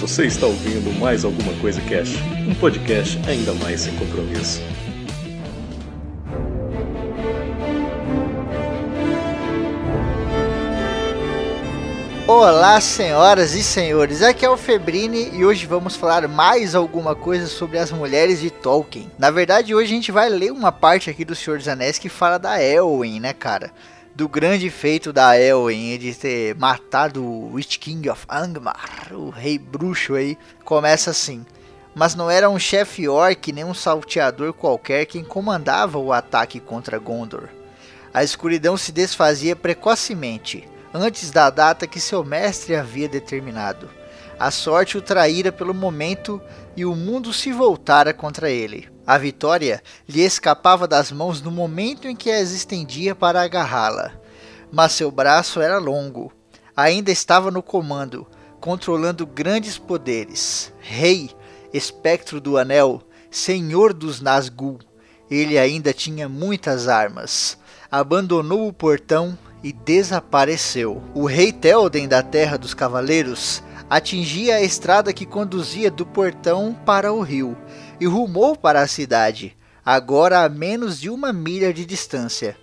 Você está ouvindo mais alguma coisa Cash, um podcast ainda mais sem compromisso. Olá, senhoras e senhores, aqui é o Febrini e hoje vamos falar mais alguma coisa sobre as mulheres de Tolkien. Na verdade, hoje a gente vai ler uma parte aqui do Senhor dos Anéis que fala da Elwyn, né, cara? Do grande feito da Elwyn de ter matado o Witch King of Angmar, o rei bruxo aí. Começa assim. Mas não era um chefe orc nem um salteador qualquer quem comandava o ataque contra Gondor. A escuridão se desfazia precocemente antes da data que seu mestre havia determinado. A sorte o traíra pelo momento e o mundo se voltara contra ele. A vitória lhe escapava das mãos no momento em que as estendia para agarrá-la. Mas seu braço era longo. Ainda estava no comando, controlando grandes poderes. Rei, espectro do anel, senhor dos Nazgûl. Ele ainda tinha muitas armas. Abandonou o portão e desapareceu. O rei Telden da Terra dos Cavaleiros atingia a estrada que conduzia do portão para o rio e rumou para a cidade, agora a menos de uma milha de distância.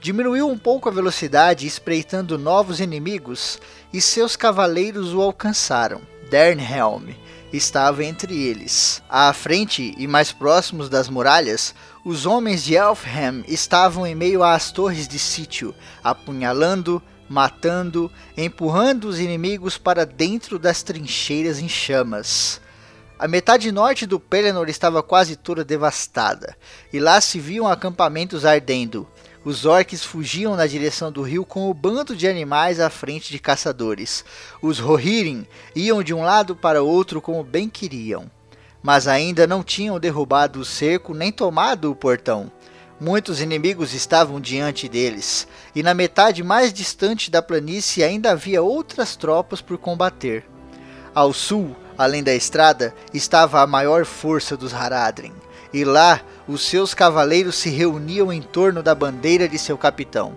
Diminuiu um pouco a velocidade, espreitando novos inimigos, e seus cavaleiros o alcançaram. Dernhelm estava entre eles. À frente e mais próximos das muralhas, os homens de Elfham estavam em meio às torres de sítio, apunhalando, matando, empurrando os inimigos para dentro das trincheiras em chamas. A metade norte do Pelennor estava quase toda devastada, e lá se viam acampamentos ardendo. Os orcs fugiam na direção do rio com o bando de animais à frente de caçadores. Os Rohirrim iam de um lado para outro como bem queriam mas ainda não tinham derrubado o cerco nem tomado o portão. Muitos inimigos estavam diante deles, e na metade mais distante da planície ainda havia outras tropas por combater. Ao sul, além da estrada, estava a maior força dos Haradrim, e lá os seus cavaleiros se reuniam em torno da bandeira de seu capitão.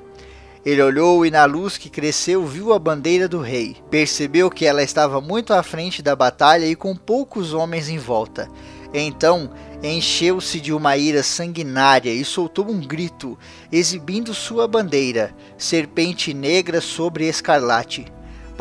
Ele olhou e na luz que cresceu viu a bandeira do rei. Percebeu que ela estava muito à frente da batalha e com poucos homens em volta. Então encheu-se de uma ira sanguinária e soltou um grito, exibindo sua bandeira, serpente negra sobre escarlate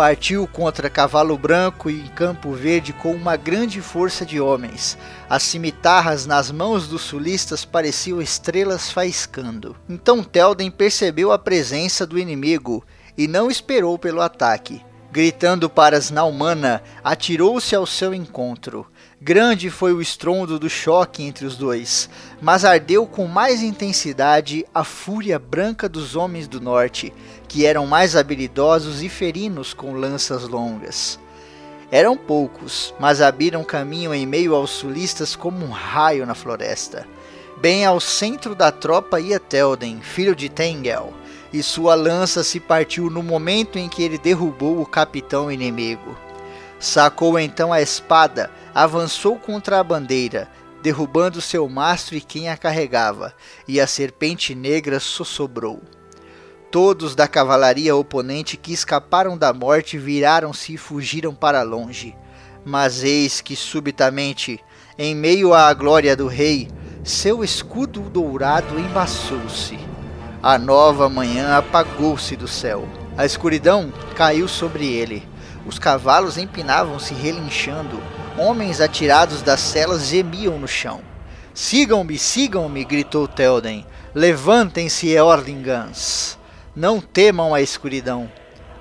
partiu contra Cavalo Branco e Campo Verde com uma grande força de homens. As cimitarras nas mãos dos sulistas pareciam estrelas faiscando. Então Telden percebeu a presença do inimigo e não esperou pelo ataque. Gritando para Snaumana, atirou-se ao seu encontro. Grande foi o estrondo do choque entre os dois, mas ardeu com mais intensidade a fúria branca dos homens do norte, que eram mais habilidosos e ferinos com lanças longas. Eram poucos, mas abriram caminho em meio aos sulistas como um raio na floresta. Bem ao centro da tropa ia Telden, filho de Tengel, e sua lança se partiu no momento em que ele derrubou o capitão inimigo. Sacou então a espada, avançou contra a bandeira, derrubando seu mastro e quem a carregava, e a serpente negra sossobrou. Todos da cavalaria oponente que escaparam da morte viraram-se e fugiram para longe. Mas eis que subitamente, em meio à glória do rei, seu escudo dourado embaçou-se a nova manhã apagou-se do céu. A escuridão caiu sobre ele. Os cavalos empinavam-se relinchando. Homens atirados das celas gemiam no chão. Sigam-me, sigam-me, gritou Telden. Levantem-se, Eorlingans. Não temam a escuridão.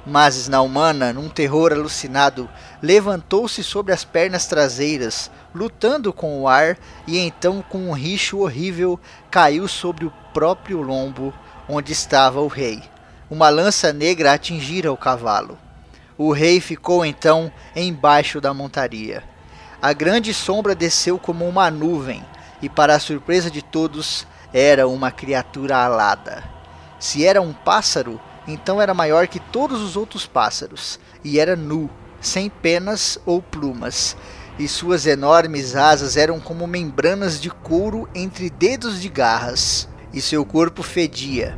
Mas Snaumana, num terror alucinado, levantou-se sobre as pernas traseiras, lutando com o ar, e então, com um richo horrível, caiu sobre o próprio lombo onde estava o rei. Uma lança negra atingira o cavalo. O rei ficou então embaixo da montaria. A grande sombra desceu como uma nuvem, e para a surpresa de todos, era uma criatura alada. Se era um pássaro, então era maior que todos os outros pássaros, e era nu, sem penas ou plumas, e suas enormes asas eram como membranas de couro entre dedos de garras e seu corpo fedia,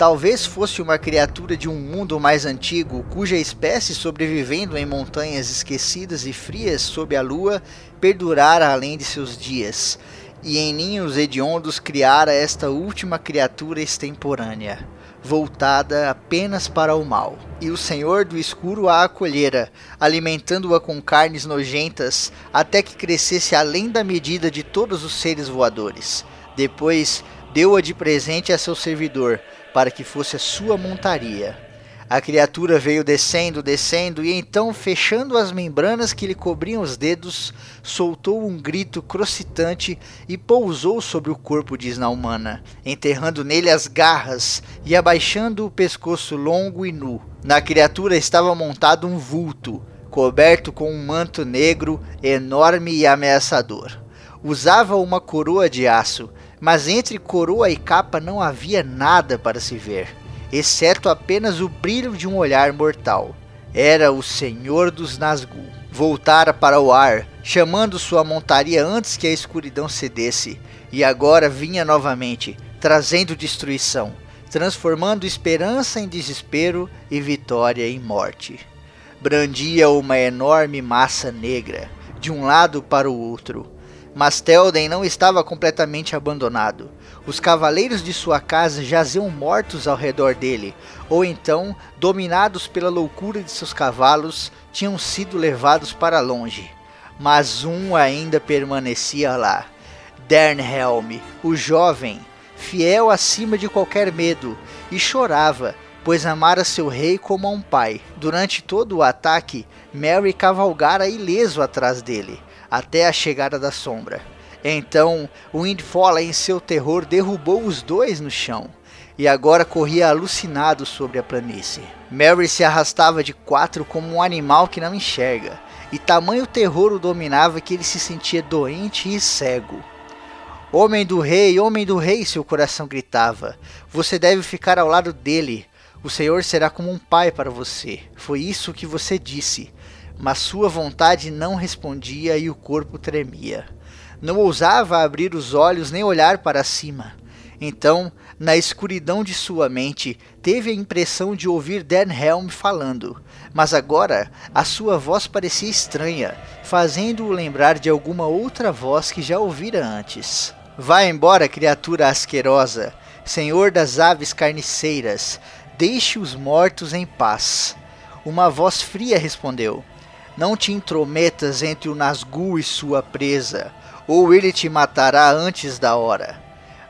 Talvez fosse uma criatura de um mundo mais antigo, cuja espécie, sobrevivendo em montanhas esquecidas e frias sob a lua, perdurara além de seus dias, e em ninhos hediondos criara esta última criatura extemporânea, voltada apenas para o mal. E o Senhor do escuro a acolhera, alimentando-a com carnes nojentas, até que crescesse além da medida de todos os seres voadores. Depois deu-a de presente a seu servidor, para que fosse a sua montaria. A criatura veio descendo, descendo, e então, fechando as membranas que lhe cobriam os dedos, soltou um grito crocitante e pousou sobre o corpo de Snaumana, enterrando nele as garras e abaixando o pescoço longo e nu. Na criatura estava montado um vulto, coberto com um manto negro enorme e ameaçador. Usava uma coroa de aço, mas entre coroa e capa não havia nada para se ver, exceto apenas o brilho de um olhar mortal. Era o Senhor dos Nazgûl. Voltara para o ar, chamando sua montaria antes que a escuridão cedesse, e agora vinha novamente, trazendo destruição, transformando esperança em desespero e vitória em morte. Brandia uma enorme massa negra, de um lado para o outro, mas Telden não estava completamente abandonado. Os cavaleiros de sua casa jaziam mortos ao redor dele, ou então, dominados pela loucura de seus cavalos, tinham sido levados para longe. Mas um ainda permanecia lá. Dernhelm, o jovem, fiel acima de qualquer medo, e chorava, pois amara seu rei como a um pai. Durante todo o ataque, Mary cavalgara ileso atrás dele até a chegada da sombra. Então, Windfall, em seu terror, derrubou os dois no chão e agora corria alucinado sobre a planície. Mary se arrastava de quatro como um animal que não enxerga, e tamanho terror o dominava que ele se sentia doente e cego. Homem do rei, homem do rei, seu coração gritava. Você deve ficar ao lado dele. O Senhor será como um pai para você. Foi isso que você disse mas sua vontade não respondia e o corpo tremia. Não ousava abrir os olhos nem olhar para cima. Então, na escuridão de sua mente, teve a impressão de ouvir Helm falando, mas agora a sua voz parecia estranha, fazendo-o lembrar de alguma outra voz que já ouvira antes. Vá embora, criatura asquerosa, senhor das aves carniceiras, deixe os mortos em paz. Uma voz fria respondeu: não te intrometas entre o Nazgûl e sua presa, ou ele te matará antes da hora.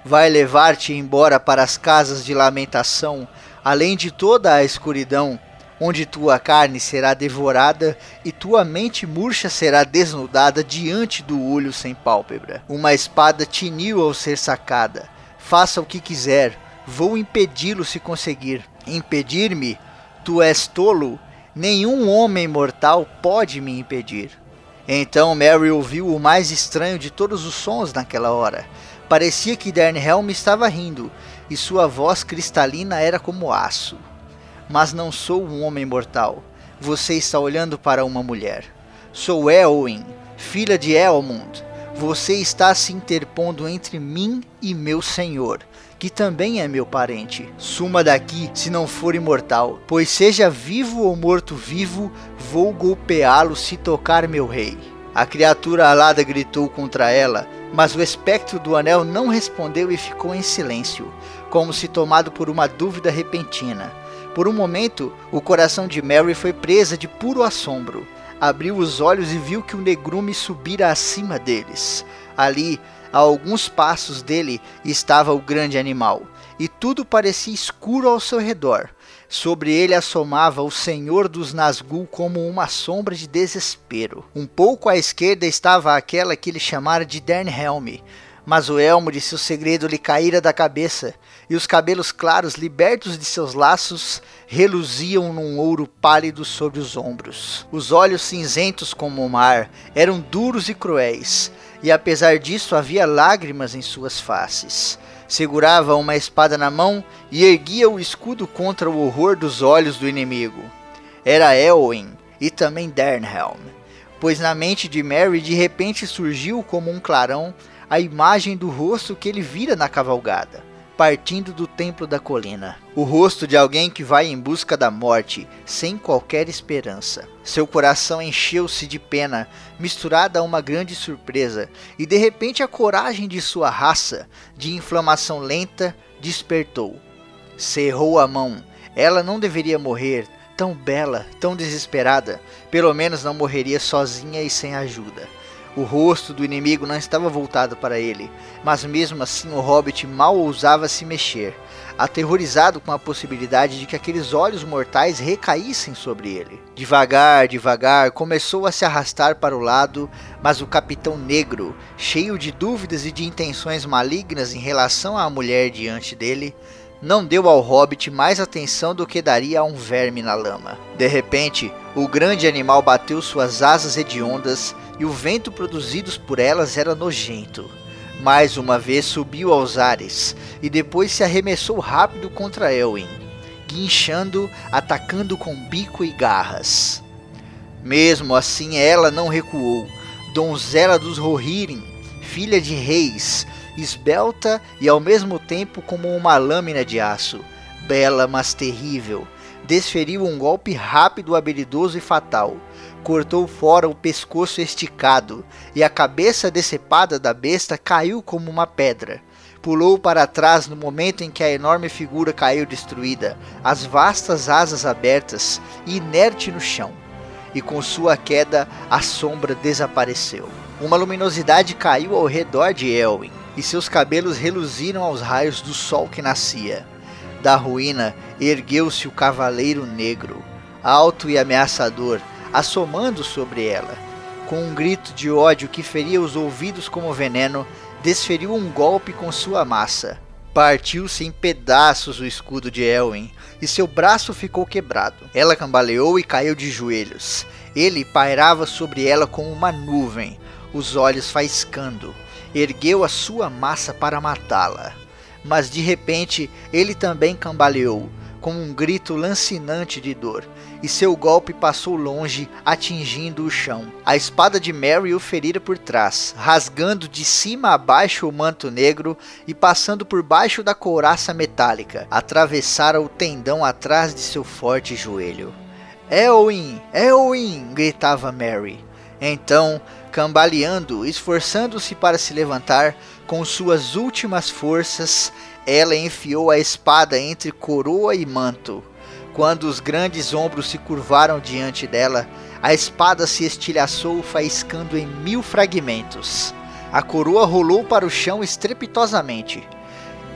Vai levar-te embora para as casas de lamentação, além de toda a escuridão, onde tua carne será devorada e tua mente murcha será desnudada diante do olho sem pálpebra. Uma espada tiniu ao ser sacada. Faça o que quiser, vou impedi-lo se conseguir. Impedir-me? Tu és tolo? Nenhum homem mortal pode me impedir. Então Mary ouviu o mais estranho de todos os sons naquela hora. Parecia que Dernhelm estava rindo, e sua voz cristalina era como aço. Mas não sou um homem mortal. Você está olhando para uma mulher. Sou Elwin, filha de Elmund. Você está se interpondo entre mim e meu senhor que também é meu parente. Suma daqui, se não for imortal, pois seja vivo ou morto-vivo, vou golpeá-lo se tocar meu rei. A criatura alada gritou contra ela, mas o espectro do anel não respondeu e ficou em silêncio, como se tomado por uma dúvida repentina. Por um momento, o coração de Mary foi presa de puro assombro. Abriu os olhos e viu que o negrume subira acima deles. Ali, a alguns passos dele estava o grande animal, e tudo parecia escuro ao seu redor. Sobre ele assomava o Senhor dos Nazgûl como uma sombra de desespero. Um pouco à esquerda estava aquela que ele chamara de Dernhelm, mas o elmo de seu segredo lhe caíra da cabeça, e os cabelos claros, libertos de seus laços, reluziam num ouro pálido sobre os ombros. Os olhos cinzentos como o mar eram duros e cruéis, e apesar disso havia lágrimas em suas faces. Segurava uma espada na mão e erguia o escudo contra o horror dos olhos do inimigo. Era Elwin e também Dernhelm, pois na mente de Mary de repente surgiu como um clarão a imagem do rosto que ele vira na cavalgada. partindo do templo da colina. O rosto de alguém que vai em busca da morte, sem qualquer esperança. Seu coração encheu-se de pena, misturada a uma grande surpresa, e de repente a coragem de sua raça, de inflamação lenta, despertou. Cerrou a mão. Ela não deveria morrer, tão bela, tão desesperada. Pelo menos não morreria sozinha e sem ajuda. O rosto do inimigo não estava voltado para ele, mas mesmo assim o hobbit mal ousava se mexer, aterrorizado com a possibilidade de que aqueles olhos mortais recaíssem sobre ele. Devagar, devagar, começou a se arrastar para o lado, mas o capitão negro, cheio de dúvidas e de intenções malignas em relação à mulher diante dele, não deu ao hobbit mais atenção do que daria a um verme na lama. De repente, o grande animal bateu suas asas hediondas e o vento produzidos por elas era nojento. Mais uma vez subiu aos ares e depois se arremessou rápido contra Elwin, guinchando, atacando com bico e garras. Mesmo assim, ela não recuou. Donzela dos Rohirrim, filha de reis, esbelta e ao mesmo tempo como uma lâmina de aço, bela mas terrível, desferiu um golpe rápido, habilidoso e fatal. Cortou fora o pescoço esticado, e a cabeça decepada da besta caiu como uma pedra. Pulou para trás no momento em que a enorme figura caiu destruída, as vastas asas abertas inerte no chão. E com sua queda, a sombra desapareceu. Uma luminosidade caiu ao redor de Elwin, e seus cabelos reluziram aos raios do sol que nascia. Da ruína ergueu-se o cavaleiro negro, alto e ameaçador, assomando sobre ela. Com um grito de ódio que feria os ouvidos como veneno, desferiu um golpe com sua massa. Partiu-se em pedaços o escudo de Elwin, e seu braço ficou quebrado. Ela cambaleou e caiu de joelhos. Ele pairava sobre ela como uma nuvem, os olhos faiscando. Ergueu a sua massa para matá-la. Mas de repente ele também cambaleou, com um grito lancinante de dor, e seu golpe passou longe, atingindo o chão. A espada de Mary o ferira por trás, rasgando de cima a baixo o manto negro e passando por baixo da couraça metálica, atravessara o tendão atrás de seu forte joelho. Elwin, Elwin! gritava Mary. Então, cambaleando, esforçando-se para se levantar, com suas últimas forças, ela enfiou a espada entre coroa e manto. Quando os grandes ombros se curvaram diante dela, a espada se estilhaçou, faiscando em mil fragmentos. A coroa rolou para o chão estrepitosamente.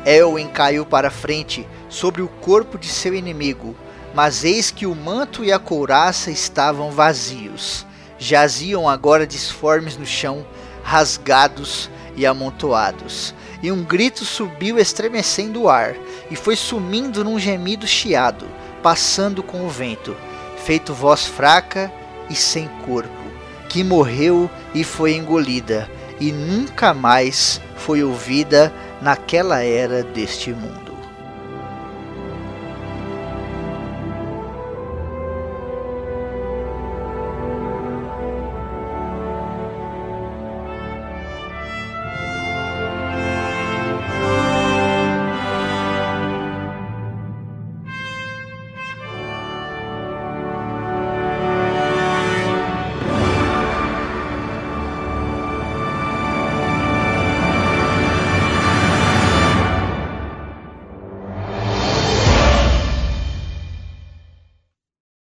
Elwin caiu para frente, sobre o corpo de seu inimigo, mas eis que o manto e a couraça estavam vazios. Jaziam agora disformes no chão, rasgados e amontoados e um grito subiu estremecendo o ar, e foi sumindo num gemido chiado, passando com o vento, feito voz fraca e sem corpo, que morreu e foi engolida, e nunca mais foi ouvida naquela era deste mundo.